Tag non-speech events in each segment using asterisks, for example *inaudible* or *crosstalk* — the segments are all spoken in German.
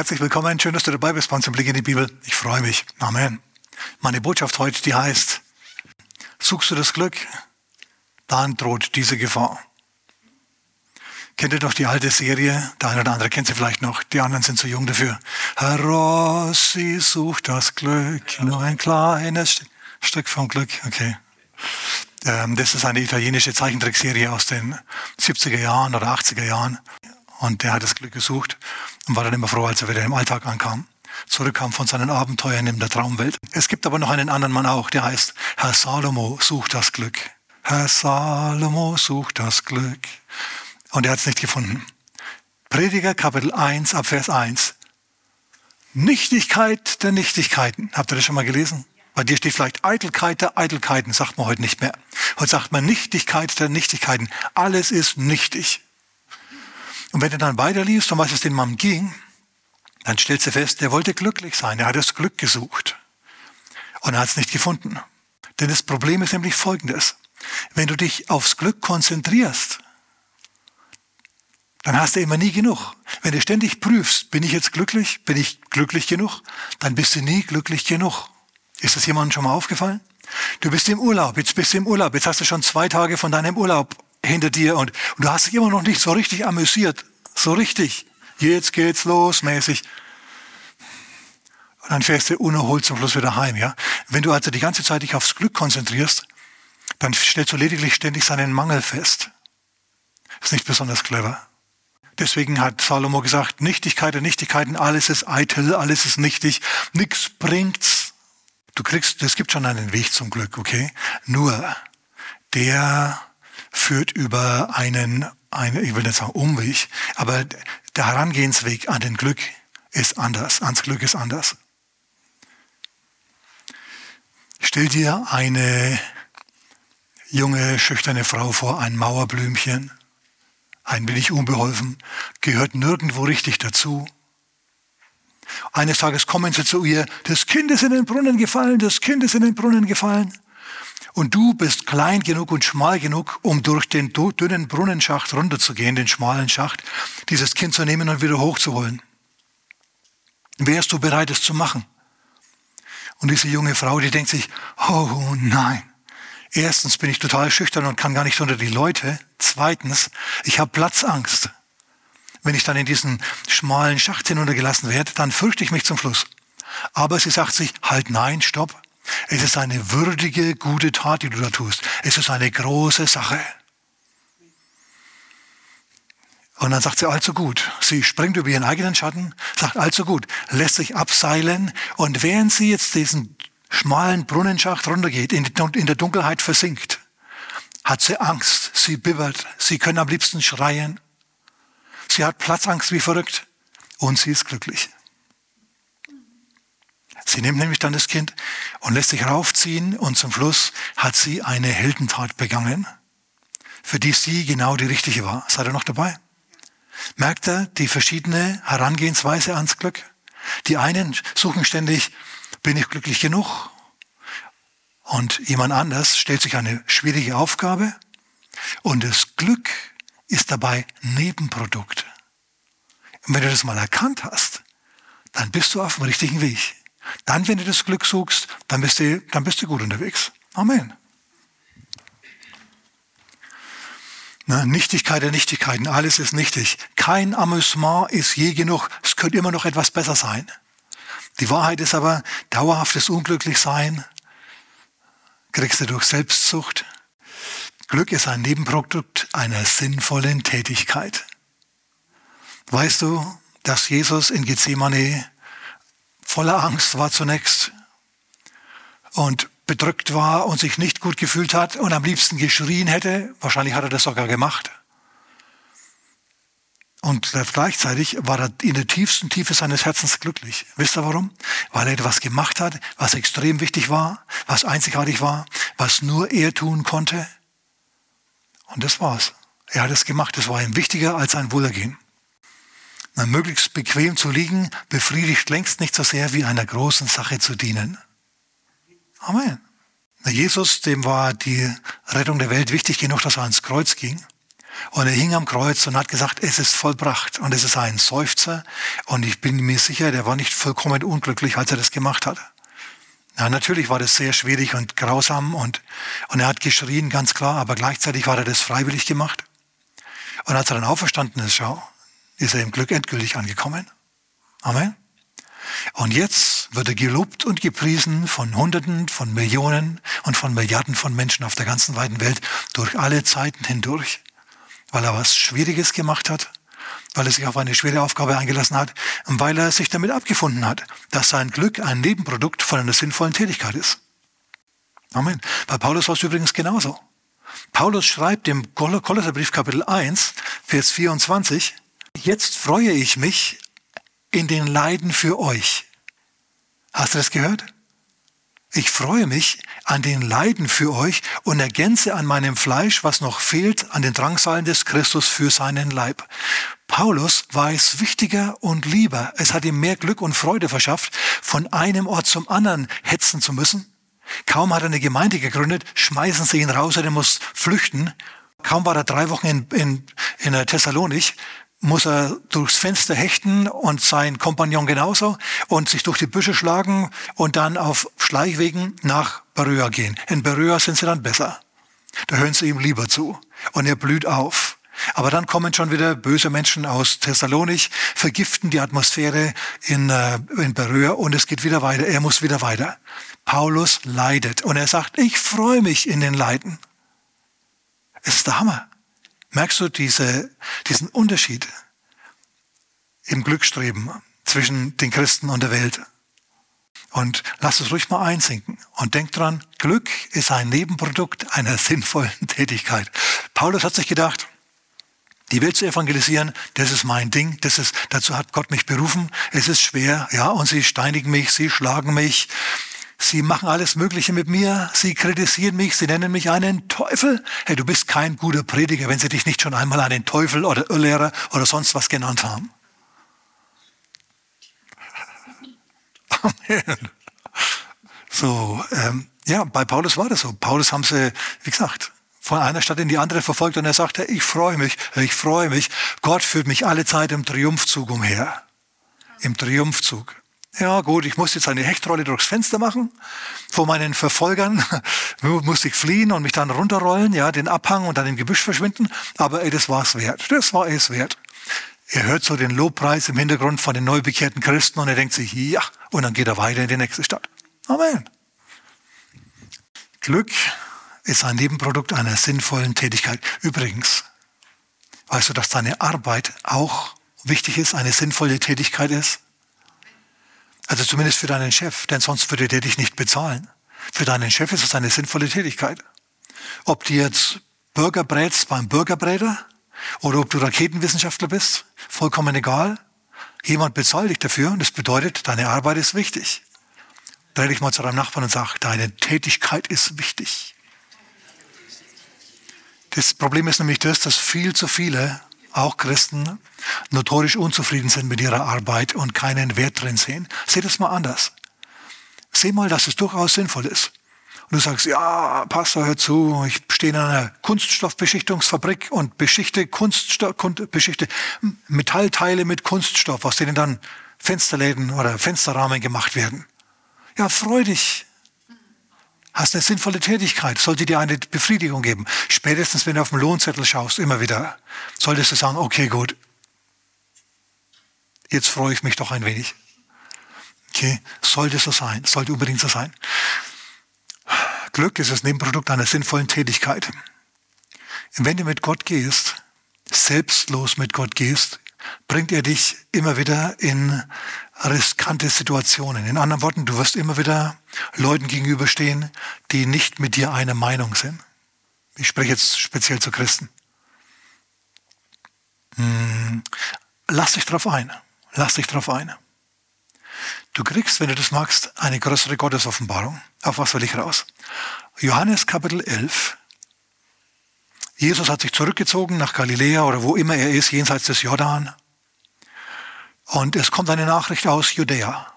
Herzlich willkommen, schön, dass du dabei bist bei uns im Blick in die Bibel. Ich freue mich. Amen. Meine Botschaft heute, die heißt, suchst du das Glück, dann droht diese Gefahr. Kennt ihr doch die alte Serie? Der eine oder andere kennt sie vielleicht noch. Die anderen sind zu jung dafür. Herr Rossi sucht das Glück, nur ein kleines Stück vom Glück. Okay. Ähm, das ist eine italienische Zeichentrickserie aus den 70er Jahren oder 80er Jahren. Und der hat das Glück gesucht und war dann immer froh, als er wieder im Alltag ankam. Zurückkam von seinen Abenteuern in der Traumwelt. Es gibt aber noch einen anderen Mann auch, der heißt Herr Salomo sucht das Glück. Herr Salomo sucht das Glück. Und er hat es nicht gefunden. Prediger Kapitel 1 ab Vers 1. Nichtigkeit der Nichtigkeiten. Habt ihr das schon mal gelesen? Bei dir steht vielleicht Eitelkeit der Eitelkeiten, sagt man heute nicht mehr. Heute sagt man Nichtigkeit der Nichtigkeiten. Alles ist nichtig. Und wenn du dann weiterliest, um was es dem Mann ging, dann stellst du fest, er wollte glücklich sein. Er hat das Glück gesucht. Und er hat es nicht gefunden. Denn das Problem ist nämlich folgendes. Wenn du dich aufs Glück konzentrierst, dann hast du immer nie genug. Wenn du ständig prüfst, bin ich jetzt glücklich, bin ich glücklich genug, dann bist du nie glücklich genug. Ist das jemandem schon mal aufgefallen? Du bist im Urlaub, jetzt bist du im Urlaub, jetzt hast du schon zwei Tage von deinem Urlaub hinter dir und, und du hast dich immer noch nicht so richtig amüsiert. So richtig. Jetzt geht's los, mäßig. Und dann fährst du unerholt zum Schluss wieder heim, ja? Wenn du also die ganze Zeit dich aufs Glück konzentrierst, dann stellst du lediglich ständig seinen Mangel fest. Ist nicht besonders clever. Deswegen hat Salomo gesagt, Nichtigkeit der Nichtigkeiten, alles ist eitel, alles ist nichtig, nichts bringt's. Du kriegst, es gibt schon einen Weg zum Glück, okay? Nur der führt über einen, einen, ich will nicht sagen Umweg, aber der Herangehensweg an den Glück ist anders, ans Glück ist anders. Stell dir eine junge, schüchterne Frau vor, ein Mauerblümchen, ein wenig unbeholfen, gehört nirgendwo richtig dazu. Eines Tages kommen sie zu ihr, das Kind ist in den Brunnen gefallen, das Kind ist in den Brunnen gefallen. Und du bist klein genug und schmal genug, um durch den dünnen Brunnenschacht runterzugehen, den schmalen Schacht, dieses Kind zu nehmen und wieder hochzuholen. Wärst du bereit, es zu machen? Und diese junge Frau, die denkt sich, oh nein. Erstens bin ich total schüchtern und kann gar nicht unter die Leute. Zweitens, ich habe Platzangst. Wenn ich dann in diesen schmalen Schacht hinuntergelassen werde, dann fürchte ich mich zum Schluss. Aber sie sagt sich, halt nein, stopp. Es ist eine würdige, gute Tat, die du da tust. Es ist eine große Sache. Und dann sagt sie, allzu gut. Sie springt über ihren eigenen Schatten, sagt, allzu gut, lässt sich abseilen. Und während sie jetzt diesen schmalen Brunnenschacht runtergeht, in der Dunkelheit versinkt, hat sie Angst, sie bibbert, sie können am liebsten schreien. Sie hat Platzangst wie verrückt und sie ist glücklich. Sie nimmt nämlich dann das Kind und lässt sich raufziehen und zum Schluss hat sie eine Heldentat begangen, für die sie genau die richtige war. Seid ihr noch dabei? Merkt ihr die verschiedene Herangehensweise ans Glück? Die einen suchen ständig, bin ich glücklich genug? Und jemand anders stellt sich eine schwierige Aufgabe und das Glück ist dabei Nebenprodukt. Und wenn du das mal erkannt hast, dann bist du auf dem richtigen Weg. Dann, wenn du das Glück suchst, dann bist du, dann bist du gut unterwegs. Amen. Na, Nichtigkeit der Nichtigkeiten, alles ist nichtig. Kein Amüsement ist je genug. Es könnte immer noch etwas besser sein. Die Wahrheit ist aber, dauerhaftes Unglücklichsein kriegst du durch Selbstsucht. Glück ist ein Nebenprodukt einer sinnvollen Tätigkeit. Weißt du, dass Jesus in Gethsemane voller Angst war zunächst und bedrückt war und sich nicht gut gefühlt hat und am liebsten geschrien hätte. Wahrscheinlich hat er das sogar gemacht. Und gleichzeitig war er in der tiefsten Tiefe seines Herzens glücklich. Wisst ihr warum? Weil er etwas gemacht hat, was extrem wichtig war, was einzigartig war, was nur er tun konnte. Und das war's. Er hat es gemacht. Es war ihm wichtiger als sein Wohlergehen möglichst bequem zu liegen, befriedigt längst nicht so sehr wie einer großen Sache zu dienen. Amen. Jesus, dem war die Rettung der Welt wichtig genug, dass er ans Kreuz ging. Und er hing am Kreuz und hat gesagt, es ist vollbracht. Und es ist ein Seufzer. Und ich bin mir sicher, der war nicht vollkommen unglücklich, als er das gemacht hat. Ja, natürlich war das sehr schwierig und grausam und, und er hat geschrien, ganz klar, aber gleichzeitig war er das freiwillig gemacht. Und als er dann auferstanden ist, schau, ist er im Glück endgültig angekommen. Amen. Und jetzt wird er gelobt und gepriesen von Hunderten, von Millionen und von Milliarden von Menschen auf der ganzen weiten Welt durch alle Zeiten hindurch, weil er was Schwieriges gemacht hat, weil er sich auf eine schwere Aufgabe eingelassen hat und weil er sich damit abgefunden hat, dass sein Glück ein Nebenprodukt von einer sinnvollen Tätigkeit ist. Amen. Bei Paulus war es übrigens genauso. Paulus schreibt im Kolosserbrief Kapitel 1, Vers 24, Jetzt freue ich mich in den Leiden für euch. Hast du das gehört? Ich freue mich an den Leiden für euch und ergänze an meinem Fleisch, was noch fehlt, an den Drangsalen des Christus für seinen Leib. Paulus war es wichtiger und lieber, es hat ihm mehr Glück und Freude verschafft, von einem Ort zum anderen hetzen zu müssen. Kaum hat er eine Gemeinde gegründet, schmeißen sie ihn raus, er muss flüchten. Kaum war er drei Wochen in, in, in Thessalonik, muss er durchs Fenster hechten und sein Kompagnon genauso und sich durch die Büsche schlagen und dann auf Schleichwegen nach Beröa gehen. In Beröa sind sie dann besser. Da hören sie ihm lieber zu und er blüht auf. Aber dann kommen schon wieder böse Menschen aus Thessalonich, vergiften die Atmosphäre in, äh, in Beröa und es geht wieder weiter. Er muss wieder weiter. Paulus leidet und er sagt, ich freue mich in den Leiden. Es ist der Hammer. Merkst du diese, diesen Unterschied im Glückstreben zwischen den Christen und der Welt? Und lass es ruhig mal einsinken. Und denk dran, Glück ist ein Nebenprodukt einer sinnvollen *laughs* Tätigkeit. Paulus hat sich gedacht, die Welt zu evangelisieren, das ist mein Ding, das ist, dazu hat Gott mich berufen. Es ist schwer, ja, und sie steinigen mich, sie schlagen mich, Sie machen alles Mögliche mit mir. Sie kritisieren mich. Sie nennen mich einen Teufel. Hey, du bist kein guter Prediger, wenn sie dich nicht schon einmal einen Teufel oder Irrlehrer oder sonst was genannt haben. *laughs* Amen. So, ähm, ja, bei Paulus war das so. Paulus haben sie, wie gesagt, von einer Stadt in die andere verfolgt und er sagte, ich freue mich, ich freue mich. Gott führt mich alle Zeit im Triumphzug umher. Im Triumphzug. Ja gut, ich musste jetzt eine Hechtrolle durchs Fenster machen. Vor meinen Verfolgern *laughs* musste ich fliehen und mich dann runterrollen, ja, den Abhang und dann im Gebüsch verschwinden. Aber ey, das war es wert. Das war es wert. Er hört so den Lobpreis im Hintergrund von den neu bekehrten Christen und er denkt sich, ja, und dann geht er weiter in die nächste Stadt. Amen. Glück ist ein Nebenprodukt einer sinnvollen Tätigkeit. Übrigens, weißt du, dass deine Arbeit auch wichtig ist, eine sinnvolle Tätigkeit ist? Also zumindest für deinen Chef, denn sonst würde der dich nicht bezahlen. Für deinen Chef ist es eine sinnvolle Tätigkeit. Ob du jetzt Burger brätst beim Burgerbräter oder ob du Raketenwissenschaftler bist, vollkommen egal. Jemand bezahlt dich dafür und das bedeutet, deine Arbeit ist wichtig. Dreh dich mal zu deinem Nachbarn und sag, deine Tätigkeit ist wichtig. Das Problem ist nämlich das, dass viel zu viele auch Christen, notorisch unzufrieden sind mit ihrer Arbeit und keinen Wert drin sehen. Seht es mal anders. Seh mal, dass es durchaus sinnvoll ist. Und du sagst, ja, Pastor, hör zu, ich stehe in einer Kunststoffbeschichtungsfabrik und beschichte Kunststoff, beschichte Metallteile mit Kunststoff, aus denen dann Fensterläden oder Fensterrahmen gemacht werden. Ja, freu dich hast eine sinnvolle Tätigkeit, sollte dir eine Befriedigung geben. Spätestens, wenn du auf den Lohnzettel schaust, immer wieder, solltest du sagen, okay, gut, jetzt freue ich mich doch ein wenig. Okay, sollte so sein, sollte unbedingt so sein. Glück ist das Nebenprodukt einer sinnvollen Tätigkeit. wenn du mit Gott gehst, selbstlos mit Gott gehst, bringt er dich immer wieder in riskante Situationen. In anderen Worten, du wirst immer wieder Leuten gegenüberstehen, die nicht mit dir einer Meinung sind. Ich spreche jetzt speziell zu Christen. Hm, lass dich drauf ein. Lass dich drauf ein. Du kriegst, wenn du das magst, eine größere Gottesoffenbarung. Auf was will ich raus? Johannes Kapitel 11. Jesus hat sich zurückgezogen nach Galiläa oder wo immer er ist, jenseits des Jordan. Und es kommt eine Nachricht aus Judäa.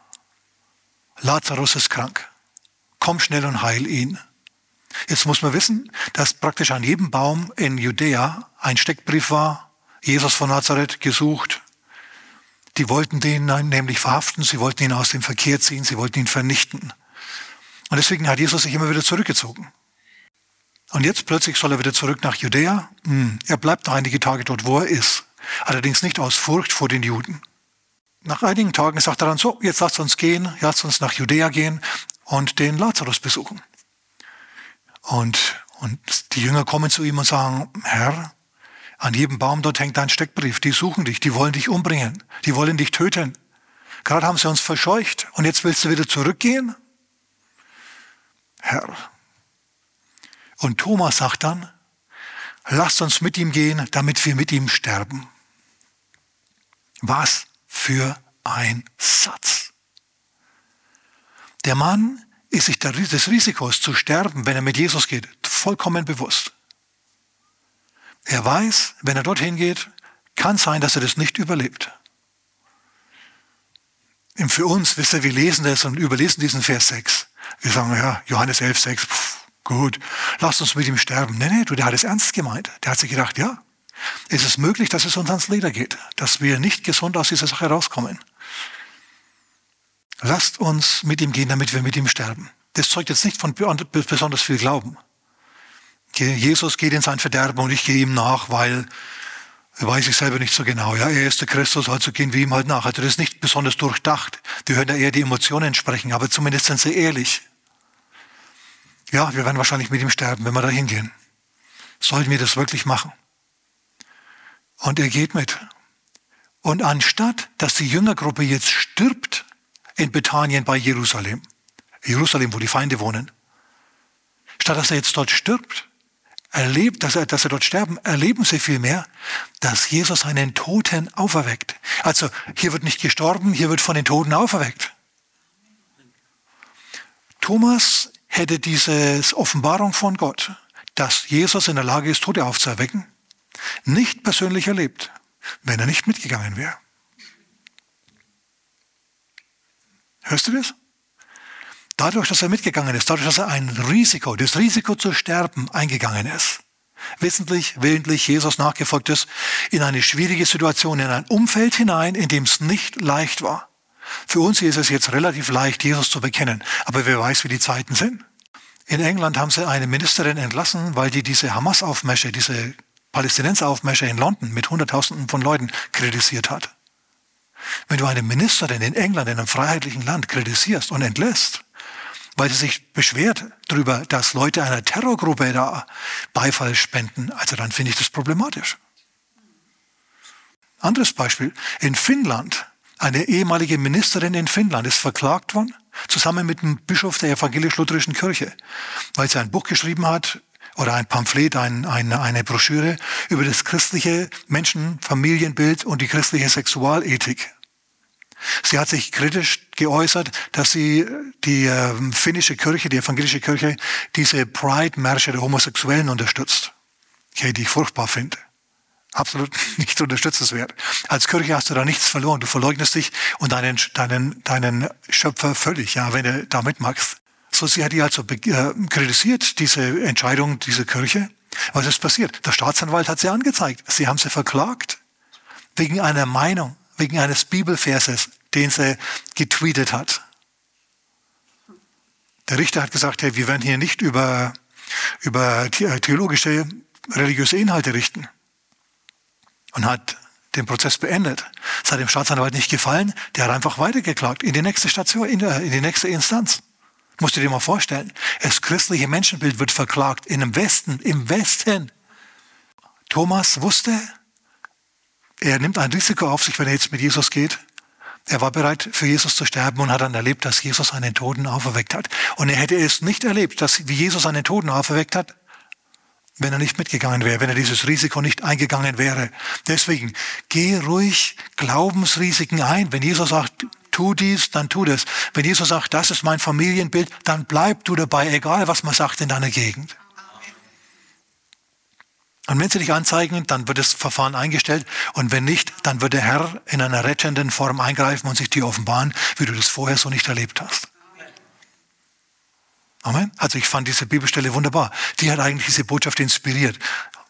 Lazarus ist krank. Komm schnell und heil ihn. Jetzt muss man wissen, dass praktisch an jedem Baum in Judäa ein Steckbrief war. Jesus von Nazareth gesucht. Die wollten den nämlich verhaften, sie wollten ihn aus dem Verkehr ziehen, sie wollten ihn vernichten. Und deswegen hat Jesus sich immer wieder zurückgezogen. Und jetzt plötzlich soll er wieder zurück nach Judäa. Hm, er bleibt noch einige Tage dort, wo er ist. Allerdings nicht aus Furcht vor den Juden. Nach einigen Tagen sagt er dann so, jetzt lasst uns gehen, lasst uns nach Judäa gehen und den Lazarus besuchen. Und, und die Jünger kommen zu ihm und sagen, Herr, an jedem Baum dort hängt ein Steckbrief. Die suchen dich, die wollen dich umbringen, die wollen dich töten. Gerade haben sie uns verscheucht und jetzt willst du wieder zurückgehen? Herr. Und Thomas sagt dann, lasst uns mit ihm gehen, damit wir mit ihm sterben. Was für ein Satz. Der Mann ist sich des Risikos zu sterben, wenn er mit Jesus geht, vollkommen bewusst. Er weiß, wenn er dorthin geht, kann sein, dass er das nicht überlebt. Für uns, wisst ihr, wir lesen das und überlesen diesen Vers 6. Wir sagen, ja, Johannes 11, 6, pff, gut, lasst uns mit ihm sterben. Nee, nee, du, der hat es ernst gemeint. Der hat sich gedacht, ja, ist es möglich, dass es uns ans Leder geht, dass wir nicht gesund aus dieser Sache rauskommen. Lasst uns mit ihm gehen, damit wir mit ihm sterben. Das zeugt jetzt nicht von besonders viel Glauben. Jesus geht in sein Verderben und ich gehe ihm nach, weil weiß ich selber nicht so genau. Ja, er ist der Christus, also gehen wir ihm halt nach. Also das ist nicht besonders durchdacht. Wir hören ja eher die Emotionen sprechen, aber zumindest sind sie ehrlich. Ja, wir werden wahrscheinlich mit ihm sterben, wenn wir da hingehen. Sollten wir das wirklich machen? Und er geht mit. Und anstatt, dass die Jüngergruppe jetzt stirbt in Bethanien bei Jerusalem, Jerusalem, wo die Feinde wohnen, statt dass er jetzt dort stirbt, erlebt, dass er, dass er dort sterben, erleben sie vielmehr, dass Jesus einen Toten auferweckt. Also hier wird nicht gestorben, hier wird von den Toten auferweckt. Thomas hätte diese Offenbarung von Gott, dass Jesus in der Lage ist, Tote aufzuerwecken, nicht persönlich erlebt, wenn er nicht mitgegangen wäre. Hörst du das? Dadurch, dass er mitgegangen ist, dadurch, dass er ein Risiko, das Risiko zu sterben eingegangen ist, wissentlich, willentlich Jesus nachgefolgt ist, in eine schwierige Situation, in ein Umfeld hinein, in dem es nicht leicht war. Für uns ist es jetzt relativ leicht, Jesus zu bekennen, aber wer weiß, wie die Zeiten sind. In England haben sie eine Ministerin entlassen, weil die diese Hamas-Aufmärsche, diese Palästinenser-Aufmärsche in London mit Hunderttausenden von Leuten kritisiert hat. Wenn du eine Ministerin in England, in einem freiheitlichen Land, kritisierst und entlässt, weil sie sich beschwert darüber, dass Leute einer Terrorgruppe da Beifall spenden, also dann finde ich das problematisch. Anderes Beispiel. In Finnland, eine ehemalige Ministerin in Finnland ist verklagt worden, zusammen mit dem Bischof der evangelisch-lutherischen Kirche, weil sie ein Buch geschrieben hat oder ein Pamphlet, ein, ein, eine Broschüre über das christliche Menschenfamilienbild und die christliche Sexualethik. Sie hat sich kritisch geäußert, dass sie die äh, finnische Kirche, die evangelische Kirche, diese Pride-Märsche der Homosexuellen unterstützt, okay, die ich furchtbar finde. Absolut *laughs* nicht unterstützenswert. Als Kirche hast du da nichts verloren. Du verleugnest dich und deinen, deinen, deinen Schöpfer völlig, ja, wenn du da mitmachst. So, sie hat die also äh, kritisiert, diese Entscheidung dieser Kirche. Was ist passiert? Der Staatsanwalt hat sie angezeigt. Sie haben sie verklagt. Wegen einer Meinung, wegen eines Bibelverses, den sie getweetet hat. Der Richter hat gesagt, hey, wir werden hier nicht über, über theologische, religiöse Inhalte richten. Und hat den Prozess beendet. Es hat dem Staatsanwalt nicht gefallen, der hat einfach weitergeklagt in die nächste Station, in, in die nächste Instanz. Musst du dir mal vorstellen. Das christliche Menschenbild wird verklagt in dem Westen, im Westen. Thomas wusste, er nimmt ein Risiko auf sich, wenn er jetzt mit Jesus geht. Er war bereit, für Jesus zu sterben und hat dann erlebt, dass Jesus einen Toten auferweckt hat. Und er hätte es nicht erlebt, dass, wie Jesus einen Toten auferweckt hat, wenn er nicht mitgegangen wäre, wenn er dieses Risiko nicht eingegangen wäre. Deswegen, geh ruhig Glaubensrisiken ein. Wenn Jesus sagt, tu dies, dann tu das. Wenn Jesus sagt, das ist mein Familienbild, dann bleib du dabei, egal was man sagt in deiner Gegend. Und wenn sie dich anzeigen, dann wird das Verfahren eingestellt. Und wenn nicht, dann wird der Herr in einer rettenden Form eingreifen und sich dir offenbaren, wie du das vorher so nicht erlebt hast. Amen. Also ich fand diese Bibelstelle wunderbar. Die hat eigentlich diese Botschaft inspiriert.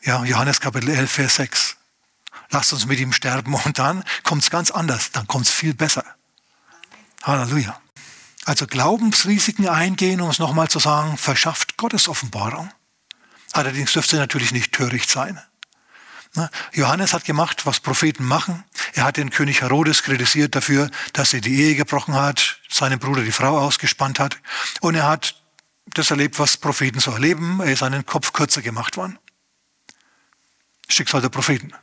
Ja, Johannes Kapitel 11, Vers 6. Lasst uns mit ihm sterben und dann kommt es ganz anders, dann kommt es viel besser. Halleluja. Also Glaubensrisiken eingehen, um es nochmal zu sagen, verschafft Gottes Offenbarung. Allerdings dürfte natürlich nicht töricht sein. Ne? Johannes hat gemacht, was Propheten machen. Er hat den König Herodes kritisiert dafür, dass er die Ehe gebrochen hat, seinem Bruder die Frau ausgespannt hat. Und er hat das erlebt, was Propheten so erleben. Er ist einen Kopf kürzer gemacht worden. Schicksal der Propheten.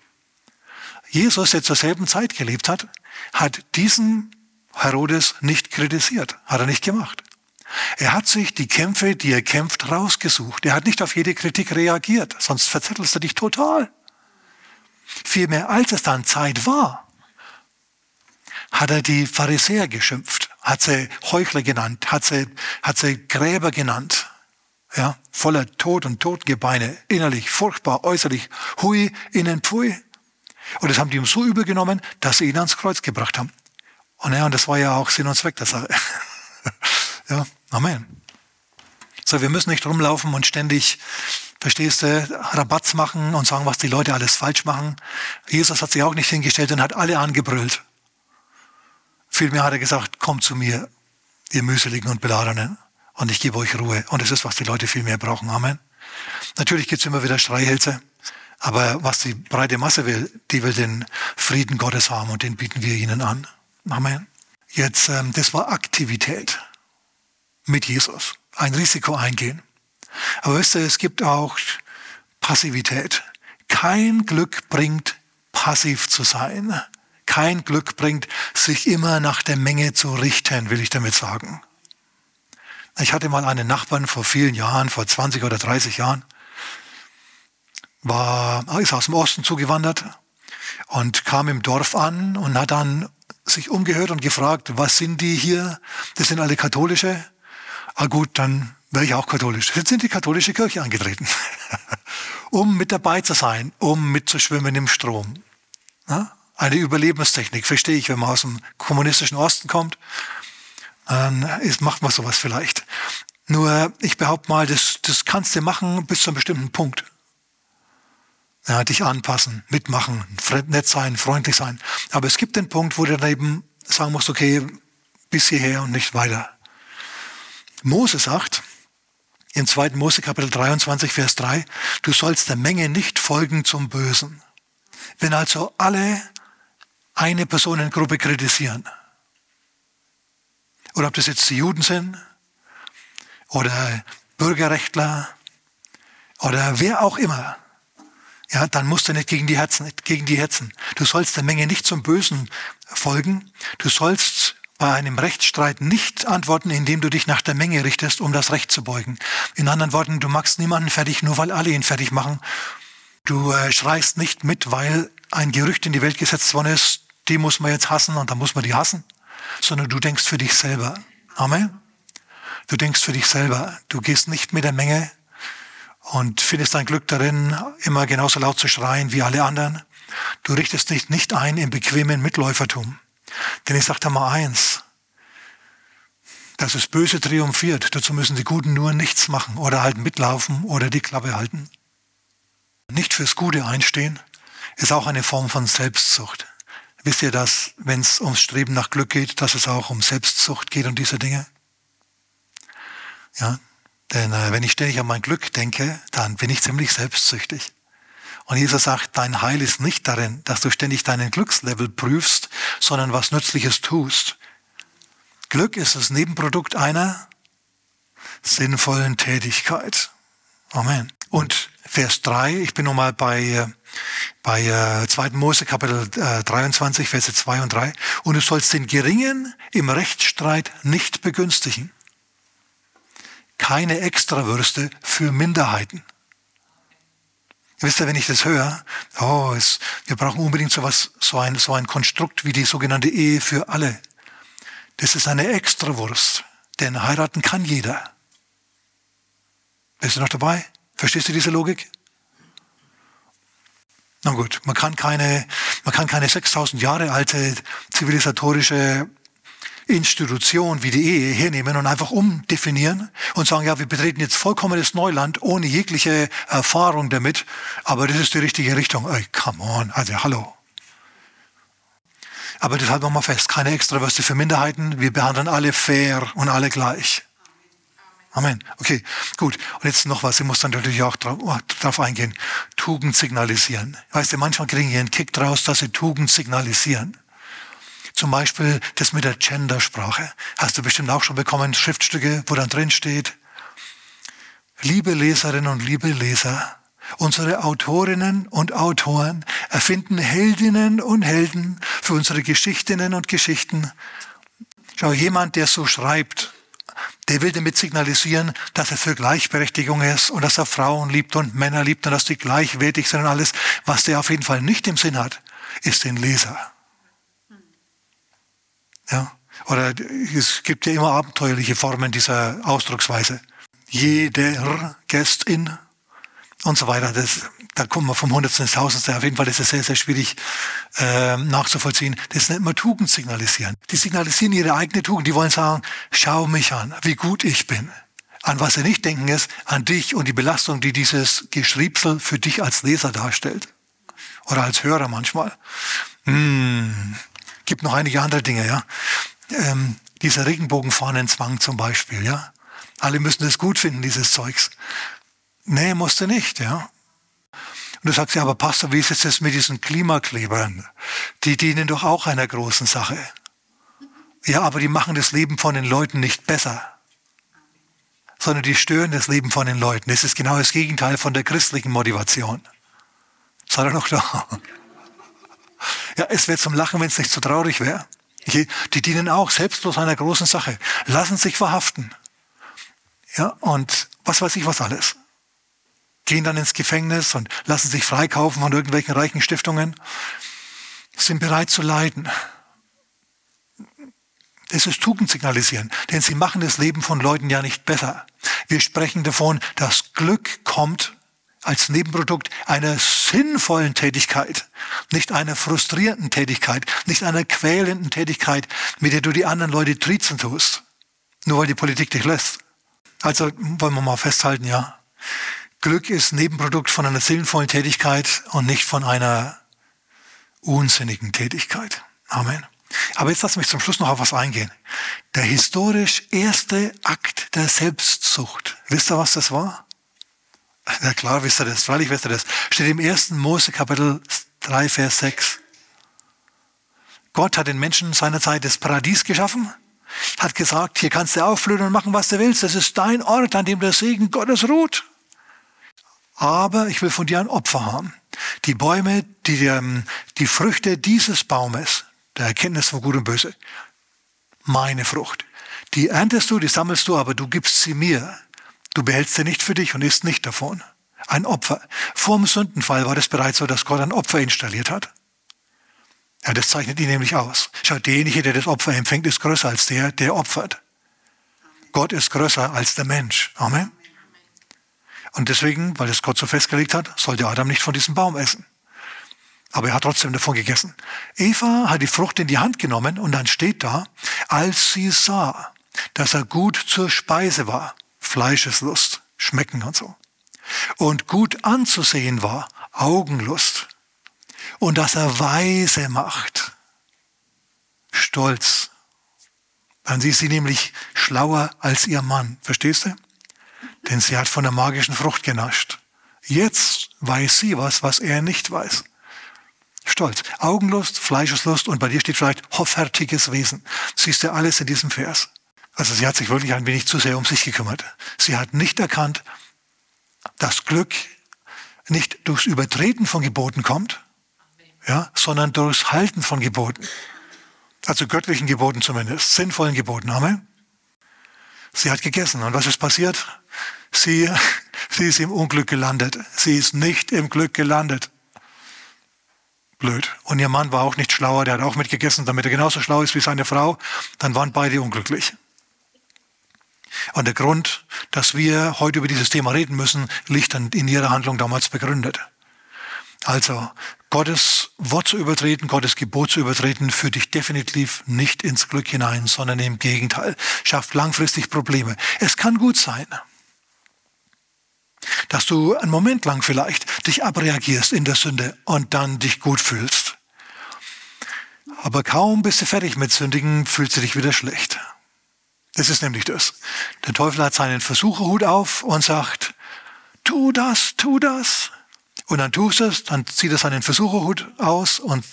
Jesus, der zur selben Zeit gelebt hat, hat diesen Herodes nicht kritisiert, hat er nicht gemacht. Er hat sich die Kämpfe, die er kämpft, rausgesucht. Er hat nicht auf jede Kritik reagiert, sonst verzettelst du dich total. Vielmehr, als es dann Zeit war, hat er die Pharisäer geschimpft, hat sie Heuchler genannt, hat sie, hat sie Gräber genannt, ja, voller Tod und Totgebeine, innerlich furchtbar, äußerlich hui, innen pfui. Und das haben die ihm so übel genommen, dass sie ihn ans Kreuz gebracht haben. Und ja, und das war ja auch Sinn und Zweck der Sache. *laughs* ja, Amen. So, wir müssen nicht rumlaufen und ständig, verstehst du, Rabatz machen und sagen, was die Leute alles falsch machen. Jesus hat sich auch nicht hingestellt und hat alle angebrüllt. Vielmehr hat er gesagt, kommt zu mir, ihr Mühseligen und Beladenen, und ich gebe euch Ruhe. Und das ist, was die Leute viel mehr brauchen. Amen. Natürlich gibt es immer wieder Streihälse, aber was die breite Masse will, die will den Frieden Gottes haben und den bieten wir ihnen an. Amen. Jetzt, ähm, das war Aktivität mit Jesus. Ein Risiko eingehen. Aber wisst ihr, es gibt auch Passivität. Kein Glück bringt, passiv zu sein. Kein Glück bringt, sich immer nach der Menge zu richten, will ich damit sagen. Ich hatte mal einen Nachbarn vor vielen Jahren, vor 20 oder 30 Jahren, war, ist aus dem Osten zugewandert und kam im Dorf an und hat dann sich umgehört und gefragt, was sind die hier? Das sind alle katholische. Ah gut, dann wäre ich auch katholisch. Jetzt sind die katholische Kirche angetreten, *laughs* um mit dabei zu sein, um mitzuschwimmen im Strom. Ja? Eine Überlebenstechnik, verstehe ich, wenn man aus dem kommunistischen Osten kommt, dann ist, macht man sowas vielleicht. Nur, ich behaupte mal, das, das kannst du machen bis zu einem bestimmten Punkt. Ja, dich anpassen, mitmachen, nett sein, freundlich sein. Aber es gibt den Punkt, wo du dann eben sagen musst, okay, bis hierher und nicht weiter. Mose sagt, im 2. Mose Kapitel 23, Vers 3, du sollst der Menge nicht folgen zum Bösen. Wenn also alle eine Personengruppe kritisieren, oder ob das jetzt die Juden sind, oder Bürgerrechtler, oder wer auch immer, ja, dann musst du nicht gegen die Herzen, gegen die hetzen. Du sollst der Menge nicht zum Bösen folgen. Du sollst bei einem Rechtsstreit nicht antworten, indem du dich nach der Menge richtest, um das Recht zu beugen. In anderen Worten, du machst niemanden fertig, nur weil alle ihn fertig machen. Du äh, schreist nicht mit, weil ein Gerücht in die Welt gesetzt worden ist, die muss man jetzt hassen und dann muss man die hassen, sondern du denkst für dich selber. Amen. Du denkst für dich selber. Du gehst nicht mit der Menge, und findest dein Glück darin, immer genauso laut zu schreien wie alle anderen. Du richtest dich nicht ein im bequemen Mitläufertum. Denn ich sage dir mal eins, dass das Böse triumphiert. Dazu müssen die Guten nur nichts machen oder halt mitlaufen oder die Klappe halten. Nicht fürs Gute einstehen ist auch eine Form von Selbstzucht. Wisst ihr, dass, wenn es ums Streben nach Glück geht, dass es auch um Selbstzucht geht und diese Dinge? Ja, denn äh, wenn ich ständig an mein Glück denke, dann bin ich ziemlich selbstsüchtig. Und Jesus sagt, dein Heil ist nicht darin, dass du ständig deinen Glückslevel prüfst, sondern was Nützliches tust. Glück ist das Nebenprodukt einer sinnvollen Tätigkeit. Amen. Und Vers 3, ich bin nochmal bei, äh, bei 2. Äh, Mose Kapitel 23, Verse 2 und 3. Und du sollst den Geringen im Rechtsstreit nicht begünstigen keine Extrawürste für Minderheiten. Wisst ihr, wenn ich das höre, oh, es, wir brauchen unbedingt sowas, so ein, so ein Konstrukt wie die sogenannte Ehe für alle. Das ist eine Extrawurst, denn heiraten kann jeder. Bist du noch dabei? Verstehst du diese Logik? Na gut, man kann keine, man kann keine 6000 Jahre alte zivilisatorische Institution wie die Ehe hernehmen und einfach umdefinieren und sagen, ja, wir betreten jetzt vollkommenes Neuland ohne jegliche Erfahrung damit, aber das ist die richtige Richtung. Ey, come on, also hallo. Aber das halten wir mal fest, keine Extrawürste für Minderheiten, wir behandeln alle fair und alle gleich. Amen. Okay, gut. Und jetzt noch was, ich muss dann natürlich auch drauf eingehen. Tugend signalisieren. Weißt du, manchmal kriegen die einen Kick draus, dass sie Tugend signalisieren. Zum Beispiel das mit der Gendersprache. Hast du bestimmt auch schon bekommen, Schriftstücke, wo dann drin steht, liebe Leserinnen und liebe Leser, unsere Autorinnen und Autoren erfinden Heldinnen und Helden für unsere Geschichtinnen und Geschichten. Schau, jemand, der so schreibt, der will damit signalisieren, dass er für Gleichberechtigung ist und dass er Frauen liebt und Männer liebt und dass die gleichwertig sind und alles. Was der auf jeden Fall nicht im Sinn hat, ist den Leser. Ja? Oder es gibt ja immer abenteuerliche Formen dieser Ausdrucksweise. Jeder Gästin und so weiter. Das, da kommen wir vom Hundertsten ins Tausendste. Auf jeden Fall ist es sehr, sehr schwierig äh, nachzuvollziehen. Das nennt man Tugend signalisieren. Die signalisieren ihre eigene Tugend. Die wollen sagen, schau mich an, wie gut ich bin. An was sie nicht denken ist, an dich und die Belastung, die dieses Geschriebsel für dich als Leser darstellt. Oder als Hörer manchmal. Hm, gibt noch einige andere Dinge, ja. Ähm, dieser Regenbogenfahnenzwang zum Beispiel, ja. Alle müssen es gut finden, dieses Zeugs. Nee, musste nicht, ja. Und du sagst ja, aber Pastor, wie ist es jetzt mit diesen Klimaklebern? Die dienen doch auch einer großen Sache. Ja, aber die machen das Leben von den Leuten nicht besser, sondern die stören das Leben von den Leuten. Das ist genau das Gegenteil von der christlichen Motivation. Seid ihr noch da? Ja, es wäre zum Lachen, wenn es nicht so traurig wäre. Die dienen auch selbstlos einer großen Sache, lassen sich verhaften. Ja, und was weiß ich was alles gehen dann ins Gefängnis und lassen sich freikaufen von irgendwelchen reichen Stiftungen, sind bereit zu leiden. Das ist Tugend signalisieren, denn sie machen das Leben von Leuten ja nicht besser. Wir sprechen davon, dass Glück kommt als Nebenprodukt einer sinnvollen Tätigkeit, nicht einer frustrierenden Tätigkeit, nicht einer quälenden Tätigkeit, mit der du die anderen Leute trizen tust, nur weil die Politik dich lässt. Also wollen wir mal festhalten, ja. Glück ist Nebenprodukt von einer sinnvollen Tätigkeit und nicht von einer unsinnigen Tätigkeit. Amen. Aber jetzt lass mich zum Schluss noch auf was eingehen. Der historisch erste Akt der Selbstzucht. Wisst ihr, was das war? Na klar, wisst ihr das, freilich wisst ihr das. Steht im 1. Mose Kapitel 3, Vers 6. Gott hat den Menschen seinerzeit das Paradies geschaffen, hat gesagt, hier kannst du aufblühen und machen, was du willst. Das ist dein Ort, an dem der Segen Gottes ruht aber ich will von dir ein Opfer haben. Die Bäume, die, ähm, die Früchte dieses Baumes, der Erkenntnis von Gut und Böse, meine Frucht, die erntest du, die sammelst du, aber du gibst sie mir. Du behältst sie nicht für dich und isst nicht davon. Ein Opfer. Vor dem Sündenfall war das bereits so, dass Gott ein Opfer installiert hat. Ja, das zeichnet ihn nämlich aus. Schau, derjenige, der das Opfer empfängt, ist größer als der, der opfert. Gott ist größer als der Mensch. Amen. Und deswegen, weil es Gott so festgelegt hat, sollte Adam nicht von diesem Baum essen. Aber er hat trotzdem davon gegessen. Eva hat die Frucht in die Hand genommen und dann steht da, als sie sah, dass er gut zur Speise war, Fleischeslust, Schmecken und so, und gut anzusehen war, Augenlust, und dass er weise macht, Stolz. Dann ist sie nämlich schlauer als ihr Mann. Verstehst du? Denn sie hat von der magischen Frucht genascht. Jetzt weiß sie was, was er nicht weiß. Stolz, Augenlust, Fleischeslust und bei dir steht vielleicht hoffärtiges Wesen. Siehst du alles in diesem Vers. Also sie hat sich wirklich ein wenig zu sehr um sich gekümmert. Sie hat nicht erkannt, dass Glück nicht durchs Übertreten von Geboten kommt, ja, sondern durchs Halten von Geboten. Also göttlichen Geboten zumindest, sinnvollen Geboten. Amen. Sie hat gegessen. Und was ist passiert? Sie, *laughs* sie ist im Unglück gelandet. Sie ist nicht im Glück gelandet. Blöd. Und ihr Mann war auch nicht schlauer, der hat auch mitgegessen, damit er genauso schlau ist wie seine Frau. Dann waren beide unglücklich. Und der Grund, dass wir heute über dieses Thema reden müssen, liegt dann in ihrer Handlung damals begründet. Also Gottes Wort zu übertreten, Gottes Gebot zu übertreten, führt dich definitiv nicht ins Glück hinein, sondern im Gegenteil, schafft langfristig Probleme. Es kann gut sein, dass du einen Moment lang vielleicht dich abreagierst in der Sünde und dann dich gut fühlst. Aber kaum bist du fertig mit Sündigen, fühlst du dich wieder schlecht. Das ist nämlich das. Der Teufel hat seinen Versucherhut auf und sagt, tu das, tu das. Und dann tust es, dann zieht er seinen Versucherhut aus und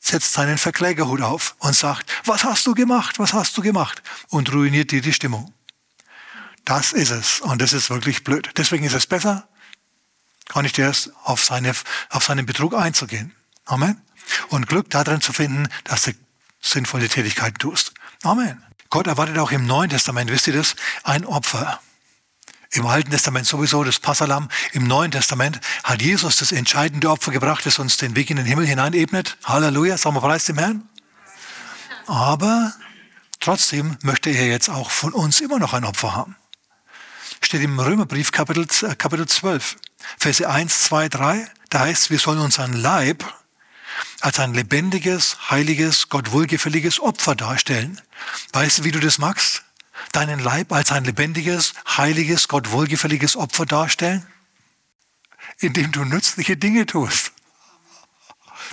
setzt seinen Verklägerhut auf und sagt, was hast du gemacht, was hast du gemacht? Und ruiniert dir die Stimmung. Das ist es. Und das ist wirklich blöd. Deswegen ist es besser, gar nicht erst auf, seine, auf seinen Betrug einzugehen. Amen. Und Glück darin zu finden, dass du sinnvolle Tätigkeiten tust. Amen. Gott erwartet auch im Neuen Testament, wisst ihr das, ein Opfer. Im Alten Testament sowieso das Passalam. Im Neuen Testament hat Jesus das entscheidende Opfer gebracht, das uns den Weg in den Himmel hineinebnet. Halleluja, sagen wir preis dem Herrn. Aber trotzdem möchte er jetzt auch von uns immer noch ein Opfer haben steht im Römerbrief Kapitel, äh, Kapitel 12, Verse 1, 2, 3. Da heißt es, wir sollen unseren Leib als ein lebendiges, heiliges, Gott wohlgefälliges Opfer darstellen. Weißt du, wie du das magst? Deinen Leib als ein lebendiges, heiliges, Gott wohlgefälliges Opfer darstellen? Indem du nützliche Dinge tust.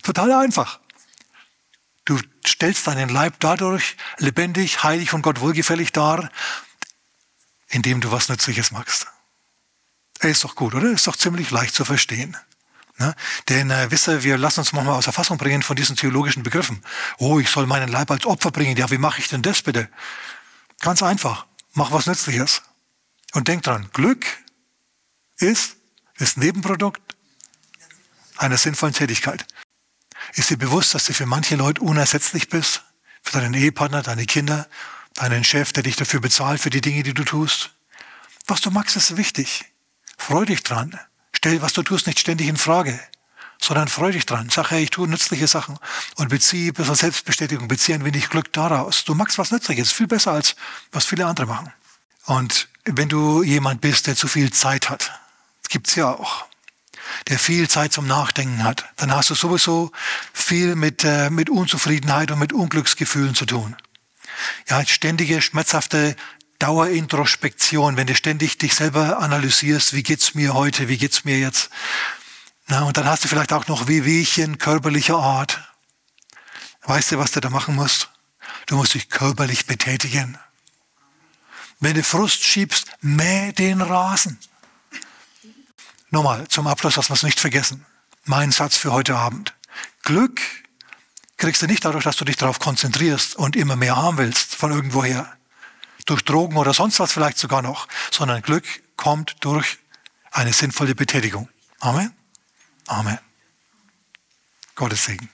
Total einfach. Du stellst deinen Leib dadurch lebendig, heilig und Gott wohlgefällig dar, indem du was Nützliches machst. Er ist doch gut, oder? Ist doch ziemlich leicht zu verstehen. Ne? Denn äh, wisst ihr, wir lassen uns manchmal aus der Fassung bringen von diesen theologischen Begriffen. Oh, ich soll meinen Leib als Opfer bringen. Ja, wie mache ich denn das bitte? Ganz einfach. Mach was Nützliches. Und denk dran, Glück ist das Nebenprodukt einer sinnvollen Tätigkeit. Ist dir bewusst, dass du für manche Leute unersetzlich bist? Für deinen Ehepartner, deine Kinder, deinen Chef, der dich dafür bezahlt, für die Dinge, die du tust. Was du magst, ist wichtig. Freu dich dran. Stell, was du tust, nicht ständig in Frage, sondern freu dich dran. Sag, hey, ich tue nützliche Sachen und beziehe bisschen Selbstbestätigung, beziehe ein wenig Glück daraus. Du magst was Nützliches, viel besser als was viele andere machen. Und wenn du jemand bist, der zu viel Zeit hat, gibt's ja auch, der viel Zeit zum Nachdenken hat, dann hast du sowieso viel mit, äh, mit Unzufriedenheit und mit Unglücksgefühlen zu tun. Ja, ständige, schmerzhafte Dauerintrospektion, wenn du ständig dich selber analysierst, wie geht's mir heute, wie geht's mir jetzt. Na, und dann hast du vielleicht auch noch Wehwehchen körperlicher Art. Weißt du, was du da machen musst? Du musst dich körperlich betätigen. Wenn du Frust schiebst, mäh den Rasen. Nochmal zum Abschluss, dass wir nicht vergessen. Mein Satz für heute Abend. Glück kriegst du nicht dadurch, dass du dich darauf konzentrierst und immer mehr haben willst von irgendwoher. Durch Drogen oder sonst was vielleicht sogar noch. Sondern Glück kommt durch eine sinnvolle Betätigung. Amen. Amen. Gottes Segen.